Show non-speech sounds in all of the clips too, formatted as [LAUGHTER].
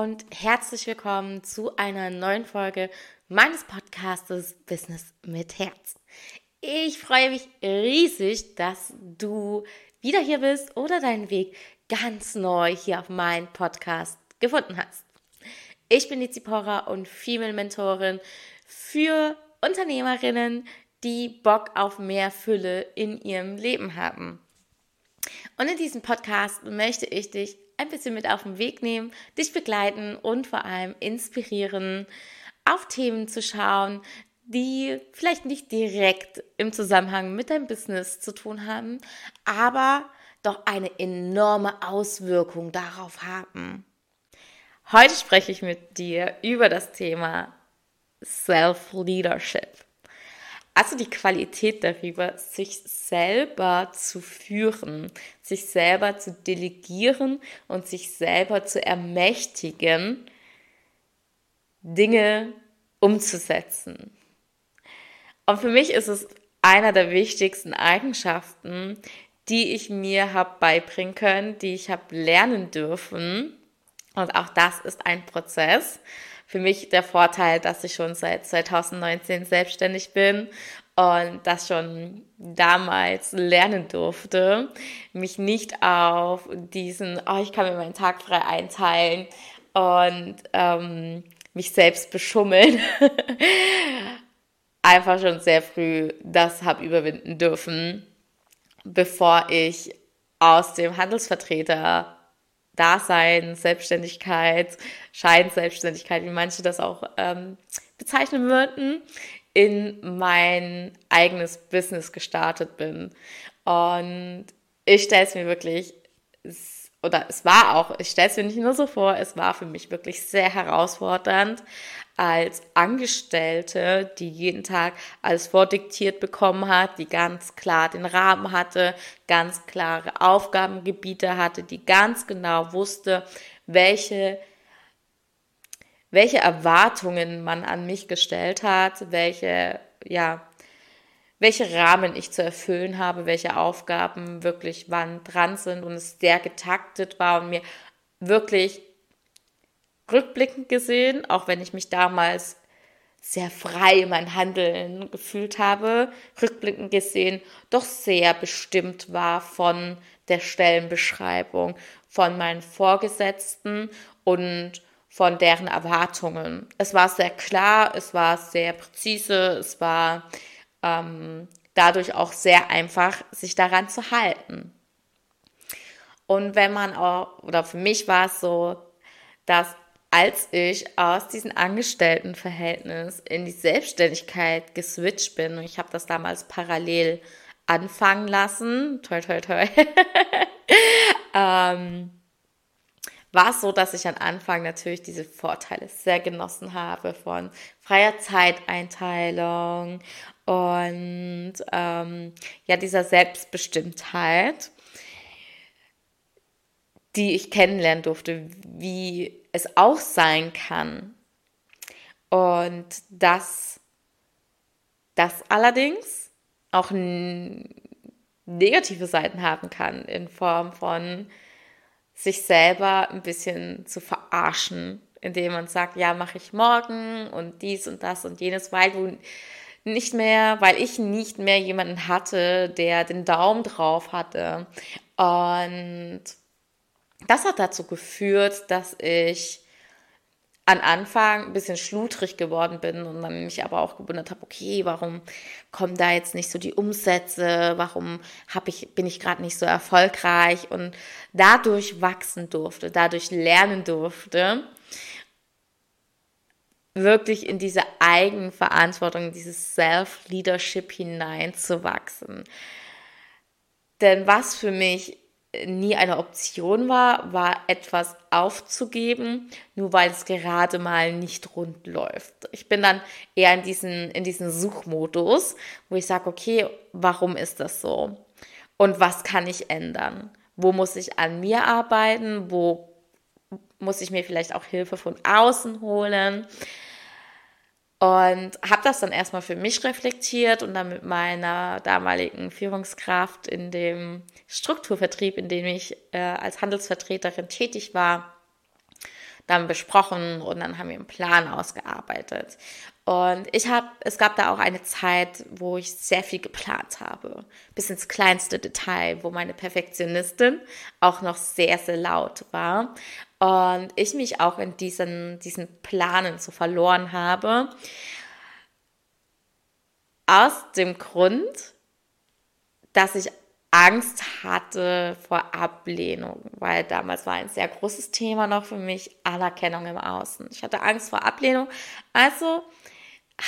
und herzlich willkommen zu einer neuen Folge meines Podcastes Business mit Herz. Ich freue mich riesig, dass du wieder hier bist oder deinen Weg ganz neu hier auf meinen Podcast gefunden hast. Ich bin die Zipora und Female Mentorin für Unternehmerinnen, die Bock auf mehr Fülle in ihrem Leben haben. Und in diesem Podcast möchte ich dich ein bisschen mit auf den Weg nehmen, dich begleiten und vor allem inspirieren, auf Themen zu schauen, die vielleicht nicht direkt im Zusammenhang mit deinem Business zu tun haben, aber doch eine enorme Auswirkung darauf haben. Heute spreche ich mit dir über das Thema Self-Leadership. Also die Qualität darüber, sich selber zu führen, sich selber zu delegieren und sich selber zu ermächtigen, Dinge umzusetzen. Und für mich ist es einer der wichtigsten Eigenschaften, die ich mir habe beibringen können, die ich habe lernen dürfen. Und auch das ist ein Prozess für mich der Vorteil, dass ich schon seit 2019 selbstständig bin und das schon damals lernen durfte, mich nicht auf diesen, oh, ich kann mir meinen Tag frei einteilen und ähm, mich selbst beschummeln, [LAUGHS] einfach schon sehr früh das habe überwinden dürfen, bevor ich aus dem Handelsvertreter Dasein, Selbstständigkeit, Scheinselbstständigkeit, wie manche das auch ähm, bezeichnen würden, in mein eigenes Business gestartet bin. Und ich stelle es mir wirklich, oder es war auch, ich stelle es mir nicht nur so vor, es war für mich wirklich sehr herausfordernd, als Angestellte, die jeden Tag alles vordiktiert bekommen hat, die ganz klar den Rahmen hatte, ganz klare Aufgabengebiete hatte, die ganz genau wusste, welche welche Erwartungen man an mich gestellt hat, welche ja welche Rahmen ich zu erfüllen habe, welche Aufgaben wirklich wann dran sind und es sehr getaktet war und mir wirklich rückblickend gesehen, auch wenn ich mich damals sehr frei in mein Handeln gefühlt habe, rückblickend gesehen doch sehr bestimmt war von der Stellenbeschreibung, von meinen Vorgesetzten und von deren Erwartungen. Es war sehr klar, es war sehr präzise, es war ähm, dadurch auch sehr einfach, sich daran zu halten. Und wenn man auch, oder für mich war es so, dass als ich aus diesem Angestelltenverhältnis in die Selbstständigkeit geswitcht bin, und ich habe das damals parallel anfangen lassen, toll, toll, toll, [LAUGHS] ähm, war es so, dass ich am Anfang natürlich diese Vorteile sehr genossen habe von freier Zeiteinteilung und ähm, ja dieser Selbstbestimmtheit, die ich kennenlernen durfte, wie es auch sein kann. Und dass das allerdings auch negative Seiten haben kann in Form von sich selber ein bisschen zu verarschen, indem man sagt, ja, mache ich morgen und dies und das und jenes, weil du nicht mehr, weil ich nicht mehr jemanden hatte, der den Daumen drauf hatte. Und das hat dazu geführt, dass ich an Anfang ein bisschen schludrig geworden bin und dann mich aber auch gewundert habe, okay, warum kommen da jetzt nicht so die Umsätze, warum hab ich, bin ich gerade nicht so erfolgreich und dadurch wachsen durfte, dadurch lernen durfte, wirklich in diese Eigenverantwortung, dieses Self-Leadership hineinzuwachsen. Denn was für mich nie eine Option war, war etwas aufzugeben, nur weil es gerade mal nicht rund läuft. Ich bin dann eher in diesen, in diesen Suchmodus, wo ich sage, okay, warum ist das so? Und was kann ich ändern? Wo muss ich an mir arbeiten? Wo muss ich mir vielleicht auch Hilfe von außen holen? Und habe das dann erstmal für mich reflektiert und dann mit meiner damaligen Führungskraft in dem Strukturvertrieb, in dem ich äh, als Handelsvertreterin tätig war, dann besprochen und dann haben wir einen Plan ausgearbeitet. Und ich habe, es gab da auch eine Zeit, wo ich sehr viel geplant habe, bis ins kleinste Detail, wo meine Perfektionistin auch noch sehr, sehr laut war und ich mich auch in diesen, diesen Planen so verloren habe. Aus dem Grund, dass ich Angst hatte vor Ablehnung, weil damals war ein sehr großes Thema noch für mich Anerkennung im Außen. Ich hatte Angst vor Ablehnung, also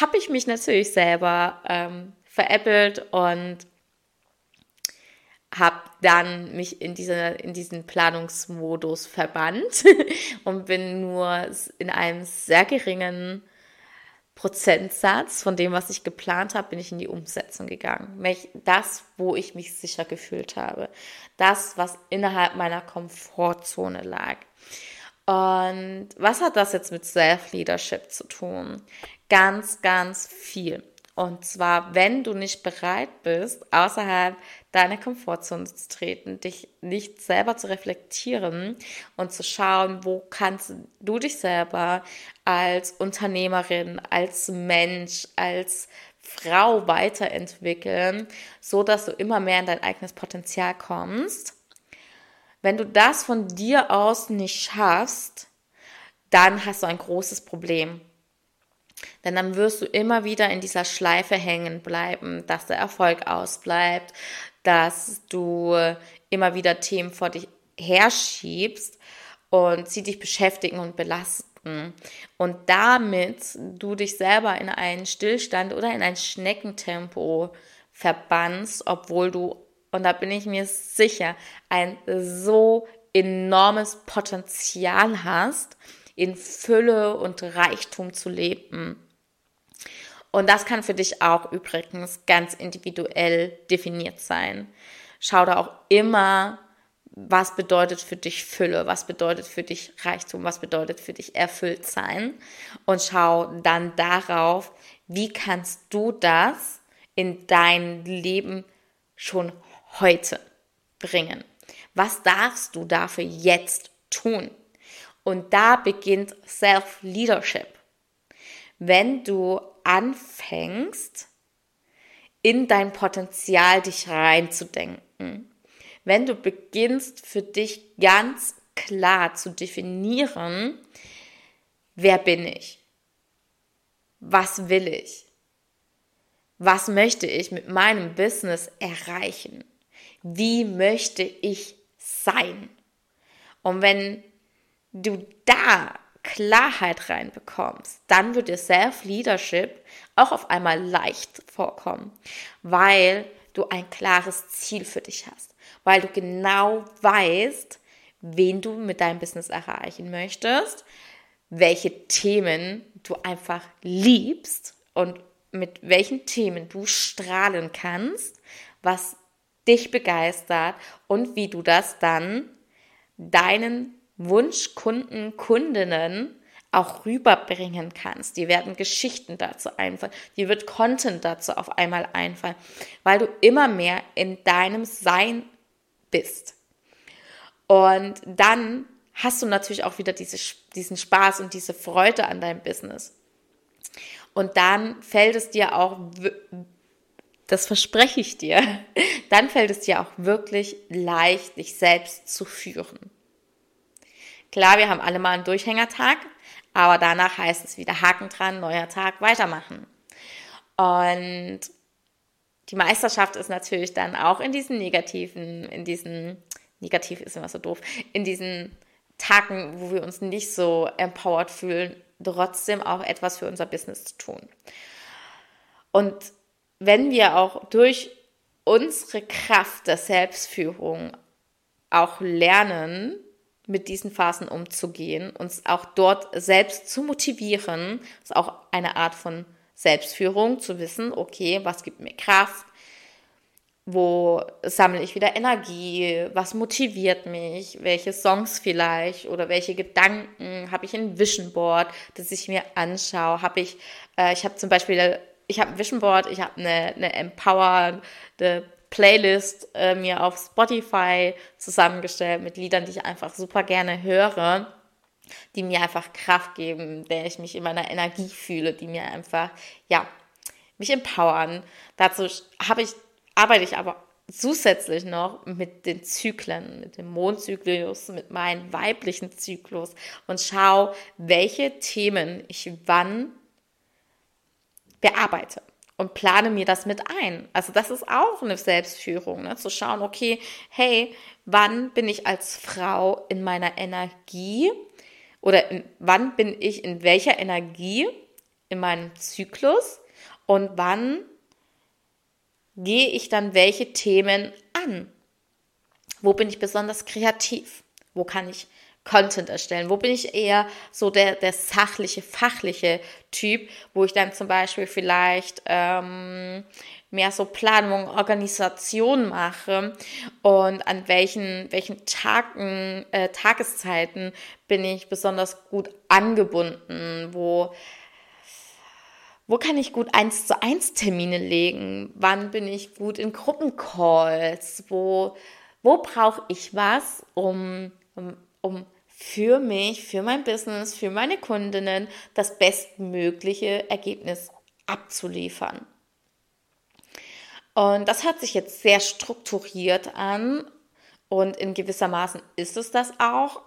habe ich mich natürlich selber ähm, veräppelt und habe dann mich in, diese, in diesen Planungsmodus verbannt [LAUGHS] und bin nur in einem sehr geringen Prozentsatz von dem, was ich geplant habe, bin ich in die Umsetzung gegangen. Das, wo ich mich sicher gefühlt habe. Das, was innerhalb meiner Komfortzone lag. Und was hat das jetzt mit Self-Leadership zu tun? Ganz, ganz viel. Und zwar, wenn du nicht bereit bist, außerhalb deiner Komfortzone zu treten, dich nicht selber zu reflektieren und zu schauen, wo kannst du dich selber als Unternehmerin, als Mensch, als Frau weiterentwickeln, so dass du immer mehr in dein eigenes Potenzial kommst. Wenn du das von dir aus nicht schaffst, dann hast du ein großes Problem. Denn dann wirst du immer wieder in dieser Schleife hängen bleiben, dass der Erfolg ausbleibt, dass du immer wieder Themen vor dich herschiebst und sie dich beschäftigen und belasten. Und damit du dich selber in einen Stillstand oder in ein Schneckentempo verbannst, obwohl du, und da bin ich mir sicher, ein so enormes Potenzial hast, in Fülle und Reichtum zu leben. Und das kann für dich auch übrigens ganz individuell definiert sein. Schau da auch immer, was bedeutet für dich Fülle, was bedeutet für dich Reichtum, was bedeutet für dich erfüllt sein. Und schau dann darauf, wie kannst du das in dein Leben schon heute bringen. Was darfst du dafür jetzt tun? Und da beginnt Self-Leadership. Wenn du anfängst, in dein Potenzial dich reinzudenken, wenn du beginnst für dich ganz klar zu definieren, wer bin ich? Was will ich? Was möchte ich mit meinem Business erreichen? Wie möchte ich sein? Und wenn du da Klarheit reinbekommst, dann wird dir Self-Leadership auch auf einmal leicht vorkommen, weil du ein klares Ziel für dich hast, weil du genau weißt, wen du mit deinem Business erreichen möchtest, welche Themen du einfach liebst und mit welchen Themen du strahlen kannst, was dich begeistert und wie du das dann deinen Wunschkunden, Kundinnen auch rüberbringen kannst. Die werden Geschichten dazu einfallen, die wird Content dazu auf einmal einfallen, weil du immer mehr in deinem Sein bist. Und dann hast du natürlich auch wieder diese, diesen Spaß und diese Freude an deinem Business. Und dann fällt es dir auch, das verspreche ich dir, [LAUGHS] dann fällt es dir auch wirklich leicht, dich selbst zu führen. Klar, wir haben alle mal einen Durchhängertag, aber danach heißt es wieder Haken dran, neuer Tag, weitermachen. Und die Meisterschaft ist natürlich dann auch in diesen negativen, in diesen, negativ ist immer so doof, in diesen Tagen, wo wir uns nicht so empowered fühlen, trotzdem auch etwas für unser Business zu tun. Und wenn wir auch durch unsere Kraft der Selbstführung auch lernen, mit diesen Phasen umzugehen, uns auch dort selbst zu motivieren. Ist auch eine Art von Selbstführung, zu wissen, okay, was gibt mir Kraft, wo sammle ich wieder Energie, was motiviert mich, welche Songs vielleicht oder welche Gedanken habe ich ein Vision Board, das ich mir anschaue, habe ich, äh, ich habe zum Beispiel, ich habe ein Vision Board, ich habe eine, eine empowernde Playlist äh, mir auf Spotify zusammengestellt mit Liedern, die ich einfach super gerne höre. die mir einfach Kraft geben, der ich mich in meiner Energie fühle, die mir einfach, ja, mich empowern. Dazu habe ich, arbeite ich aber zusätzlich noch mit den Zyklen, mit dem Mondzyklus, mit meinem weiblichen Zyklus und schau, welche Themen ich wann bearbeite und plane mir das mit ein. Also das ist auch eine Selbstführung, ne? zu schauen, okay, hey, wann bin ich als Frau in meiner Energie oder in, wann bin ich in welcher Energie in meinem Zyklus und wann gehe ich dann welche Themen an? Wo bin ich besonders kreativ? Wo kann ich Content erstellen? Wo bin ich eher so der, der sachliche, fachliche Typ, wo ich dann zum Beispiel vielleicht ähm, mehr so Planung, Organisation mache und an welchen, welchen Tagen, äh, Tageszeiten bin ich besonders gut angebunden, wo wo kann ich gut eins zu eins Termine legen? Wann bin ich gut in Gruppencalls? Wo, wo brauche ich was, um, um, um für mich, für mein Business, für meine Kundinnen das bestmögliche Ergebnis abzuliefern. Und das hört sich jetzt sehr strukturiert an und in gewisser Maßen ist es das auch.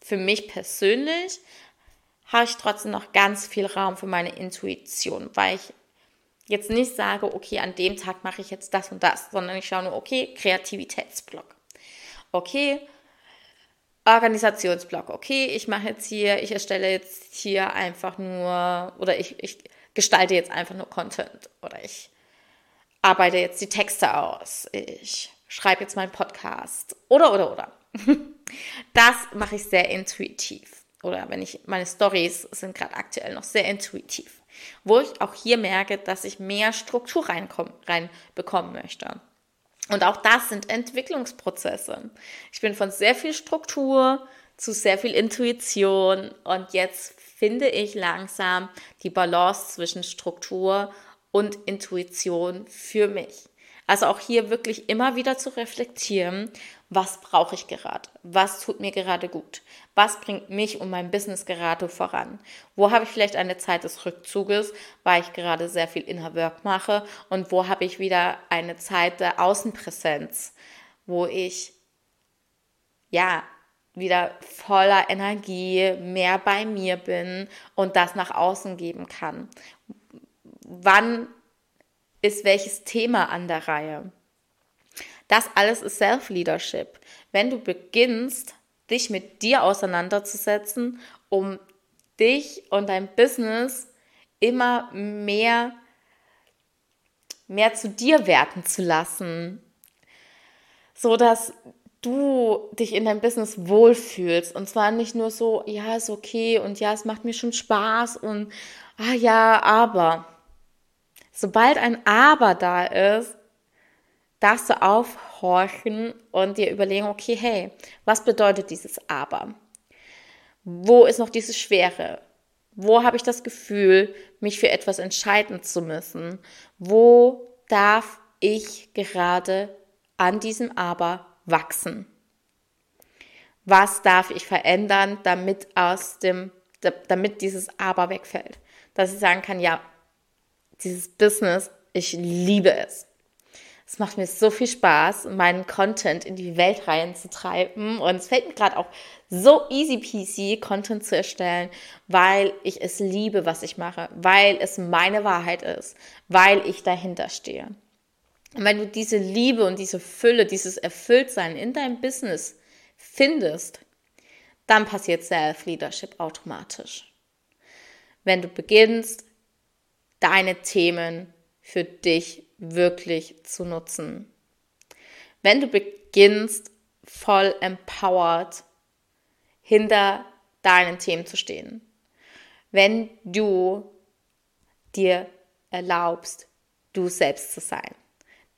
Für mich persönlich habe ich trotzdem noch ganz viel Raum für meine Intuition, weil ich jetzt nicht sage, okay, an dem Tag mache ich jetzt das und das, sondern ich schaue nur, okay, Kreativitätsblock. Okay, Organisationsblock. Okay, ich mache jetzt hier, ich erstelle jetzt hier einfach nur oder ich, ich gestalte jetzt einfach nur Content oder ich arbeite jetzt die Texte aus. Ich schreibe jetzt meinen Podcast oder oder oder. [LAUGHS] Das mache ich sehr intuitiv. Oder wenn ich meine Stories sind gerade aktuell noch sehr intuitiv, wo ich auch hier merke, dass ich mehr Struktur reinbekommen möchte. Und auch das sind Entwicklungsprozesse. Ich bin von sehr viel Struktur zu sehr viel Intuition und jetzt finde ich langsam die Balance zwischen Struktur und Intuition für mich. Also auch hier wirklich immer wieder zu reflektieren, was brauche ich gerade? Was tut mir gerade gut? Was bringt mich und mein Business gerade voran? Wo habe ich vielleicht eine Zeit des Rückzuges, weil ich gerade sehr viel Inner Work mache? Und wo habe ich wieder eine Zeit der Außenpräsenz, wo ich ja wieder voller Energie, mehr bei mir bin und das nach außen geben kann? Wann ist welches Thema an der Reihe? Das alles ist Self-Leadership. Wenn du beginnst, dich mit dir auseinanderzusetzen, um dich und dein Business immer mehr, mehr zu dir werten zu lassen, so dass du dich in deinem Business wohlfühlst und zwar nicht nur so, ja, ist okay und ja, es macht mir schon Spaß und ah ja, aber sobald ein aber da ist, darfst du aufhorchen und dir überlegen, okay, hey, was bedeutet dieses Aber? Wo ist noch diese Schwere? Wo habe ich das Gefühl, mich für etwas entscheiden zu müssen? Wo darf ich gerade an diesem Aber wachsen? Was darf ich verändern, damit aus dem, damit dieses Aber wegfällt? Dass ich sagen kann, ja, dieses Business, ich liebe es. Es macht mir so viel Spaß, meinen Content in die Welt reinzutreiben. Und es fällt mir gerade auch so easy peasy, Content zu erstellen, weil ich es liebe, was ich mache, weil es meine Wahrheit ist, weil ich dahinter stehe. Und wenn du diese Liebe und diese Fülle, dieses Erfülltsein in deinem Business findest, dann passiert Self-Leadership automatisch. Wenn du beginnst, deine Themen für dich wirklich zu nutzen. Wenn du beginnst, voll empowered hinter deinen Themen zu stehen. Wenn du dir erlaubst, du selbst zu sein,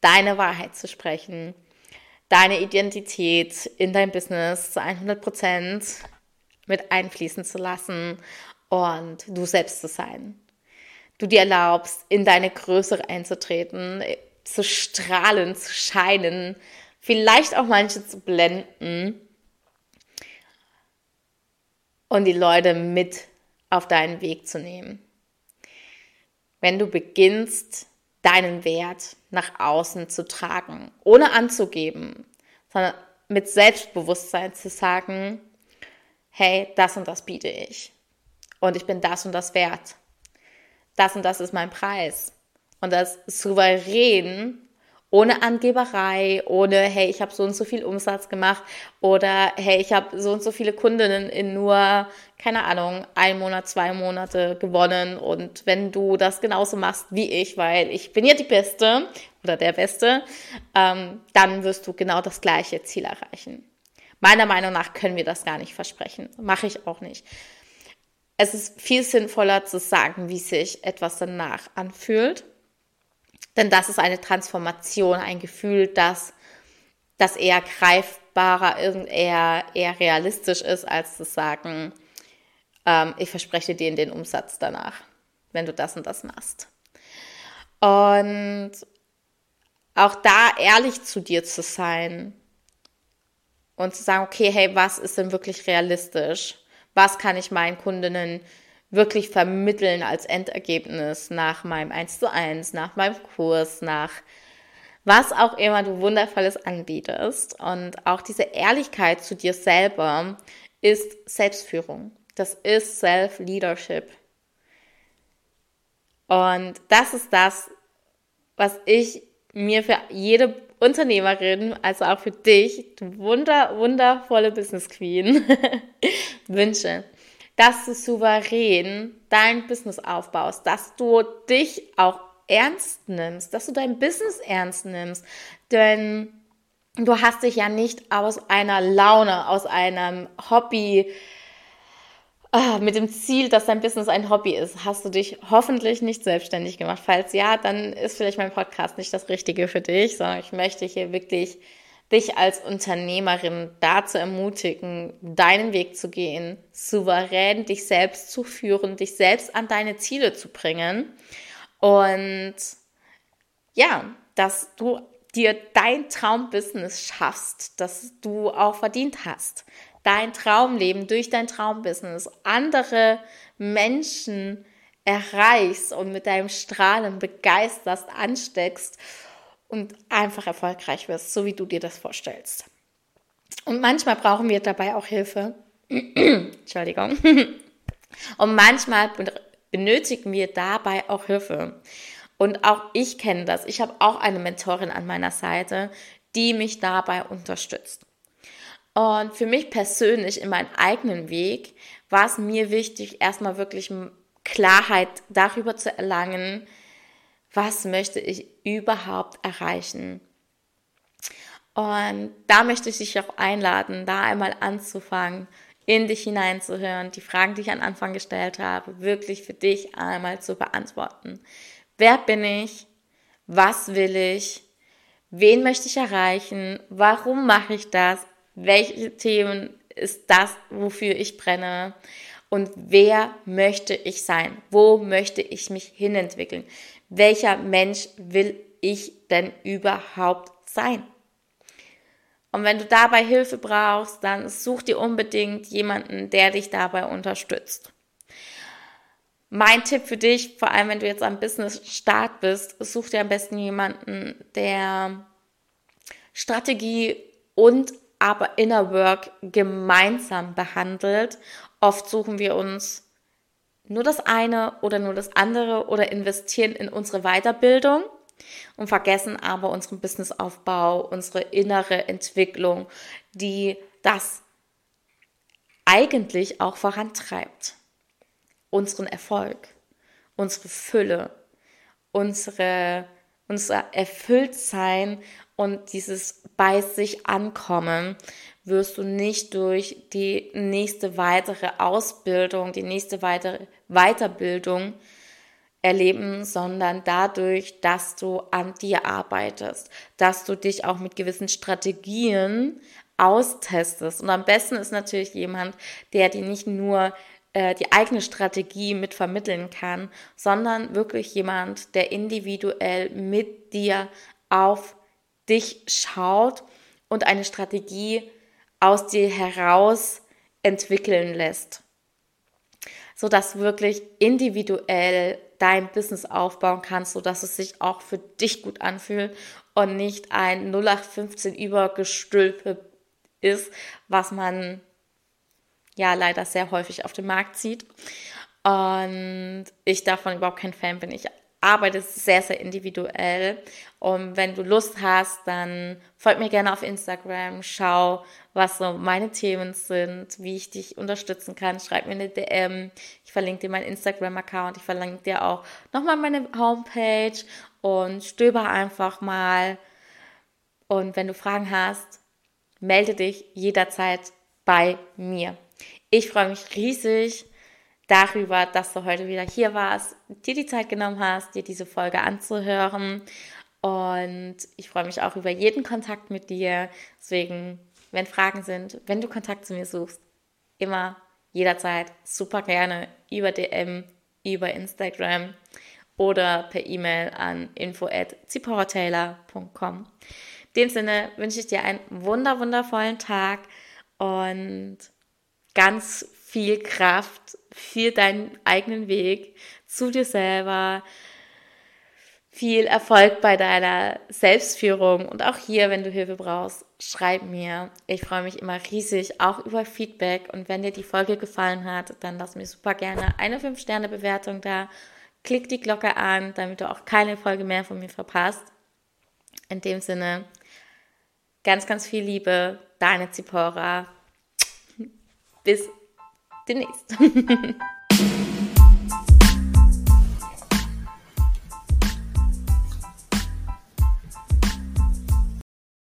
deine Wahrheit zu sprechen, deine Identität in dein Business zu 100% mit einfließen zu lassen und du selbst zu sein du dir erlaubst, in deine Größe einzutreten, zu strahlen, zu scheinen, vielleicht auch manche zu blenden. und die Leute mit auf deinen Weg zu nehmen. Wenn du beginnst, deinen Wert nach außen zu tragen, ohne anzugeben, sondern mit Selbstbewusstsein zu sagen, hey, das und das biete ich. Und ich bin das und das wert. Das und das ist mein Preis. Und das souverän ohne Angeberei, ohne, hey, ich habe so und so viel Umsatz gemacht oder hey, ich habe so und so viele Kundinnen in nur, keine Ahnung, ein Monat, zwei Monate gewonnen. Und wenn du das genauso machst wie ich, weil ich bin ja die Beste oder der Beste, ähm, dann wirst du genau das gleiche Ziel erreichen. Meiner Meinung nach können wir das gar nicht versprechen. Mache ich auch nicht. Es ist viel sinnvoller zu sagen, wie sich etwas danach anfühlt denn das ist eine Transformation, ein Gefühl, das, das eher greifbarer, eher, eher realistisch ist, als zu sagen, ähm, ich verspreche dir den Umsatz danach, wenn du das und das machst. Und auch da ehrlich zu dir zu sein und zu sagen, okay, hey, was ist denn wirklich realistisch? Was kann ich meinen Kundinnen wirklich vermitteln als Endergebnis nach meinem 1 zu 1, nach meinem Kurs, nach was auch immer du Wundervolles anbietest. Und auch diese Ehrlichkeit zu dir selber ist Selbstführung. Das ist Self-Leadership. Und das ist das, was ich mir für jede Unternehmerin, also auch für dich, du wunder, wundervolle Business Queen, [LAUGHS] wünsche dass du souverän dein Business aufbaust, dass du dich auch ernst nimmst, dass du dein Business ernst nimmst. Denn du hast dich ja nicht aus einer Laune, aus einem Hobby, ah, mit dem Ziel, dass dein Business ein Hobby ist, hast du dich hoffentlich nicht selbstständig gemacht. Falls ja, dann ist vielleicht mein Podcast nicht das Richtige für dich, sondern ich möchte hier wirklich dich als Unternehmerin dazu ermutigen, deinen Weg zu gehen, souverän dich selbst zu führen, dich selbst an deine Ziele zu bringen und ja, dass du dir dein Traumbusiness schaffst, das du auch verdient hast. Dein Traumleben durch dein Traumbusiness, andere Menschen erreichst und mit deinem Strahlen begeisterst, ansteckst und einfach erfolgreich wirst, so wie du dir das vorstellst. Und manchmal brauchen wir dabei auch Hilfe. [CLEARS THROAT] Entschuldigung. [LAUGHS] Und manchmal benötigen wir dabei auch Hilfe. Und auch ich kenne das. Ich habe auch eine Mentorin an meiner Seite, die mich dabei unterstützt. Und für mich persönlich in meinem eigenen Weg war es mir wichtig, erstmal wirklich Klarheit darüber zu erlangen, was möchte ich überhaupt erreichen. Und da möchte ich dich auch einladen, da einmal anzufangen, in dich hineinzuhören, die Fragen, die ich am Anfang gestellt habe, wirklich für dich einmal zu beantworten. Wer bin ich? Was will ich? Wen möchte ich erreichen? Warum mache ich das? Welche Themen ist das, wofür ich brenne? Und wer möchte ich sein? Wo möchte ich mich hinentwickeln? welcher Mensch will ich denn überhaupt sein? Und wenn du dabei Hilfe brauchst, dann such dir unbedingt jemanden, der dich dabei unterstützt. Mein Tipp für dich, vor allem wenn du jetzt am Business Start bist, such dir am besten jemanden, der Strategie und aber Inner Work gemeinsam behandelt. Oft suchen wir uns nur das eine oder nur das andere oder investieren in unsere Weiterbildung und vergessen aber unseren Businessaufbau, unsere innere Entwicklung, die das eigentlich auch vorantreibt. Unseren Erfolg, unsere Fülle, unsere, unser Erfülltsein und dieses bei sich ankommen wirst du nicht durch die nächste weitere Ausbildung, die nächste weitere Weiterbildung erleben, sondern dadurch, dass du an dir arbeitest, dass du dich auch mit gewissen Strategien austestest. Und am besten ist natürlich jemand, der dir nicht nur äh, die eigene Strategie mit vermitteln kann, sondern wirklich jemand, der individuell mit dir auf dich schaut und eine Strategie aus dir heraus entwickeln lässt. sodass du wirklich individuell dein Business aufbauen kannst, sodass es sich auch für dich gut anfühlt und nicht ein 0815 Übergestülpe ist, was man ja leider sehr häufig auf dem Markt sieht. Und ich davon überhaupt kein Fan bin. Ich arbeite sehr, sehr individuell. Und wenn du Lust hast, dann folg mir gerne auf Instagram, schau, was so meine Themen sind, wie ich dich unterstützen kann. Schreib mir eine DM. Ich verlinke dir meinen Instagram-Account. Ich verlinke dir auch nochmal meine Homepage und stöber einfach mal. Und wenn du Fragen hast, melde dich jederzeit bei mir. Ich freue mich riesig darüber, dass du heute wieder hier warst, dir die Zeit genommen hast, dir diese Folge anzuhören. Und ich freue mich auch über jeden Kontakt mit dir. Deswegen, wenn Fragen sind, wenn du Kontakt zu mir suchst, immer, jederzeit, super gerne über DM, über Instagram oder per E-Mail an info@zipowertaylor.com. In dem Sinne wünsche ich dir einen wunder wundervollen Tag und ganz viel Kraft für deinen eigenen Weg zu dir selber, viel Erfolg bei deiner Selbstführung und auch hier, wenn du Hilfe brauchst, schreib mir. Ich freue mich immer riesig auch über Feedback und wenn dir die Folge gefallen hat, dann lass mir super gerne eine 5-Sterne-Bewertung da. Klick die Glocke an, damit du auch keine Folge mehr von mir verpasst. In dem Sinne, ganz, ganz viel Liebe, deine Zipora. Bis demnächst. [LAUGHS]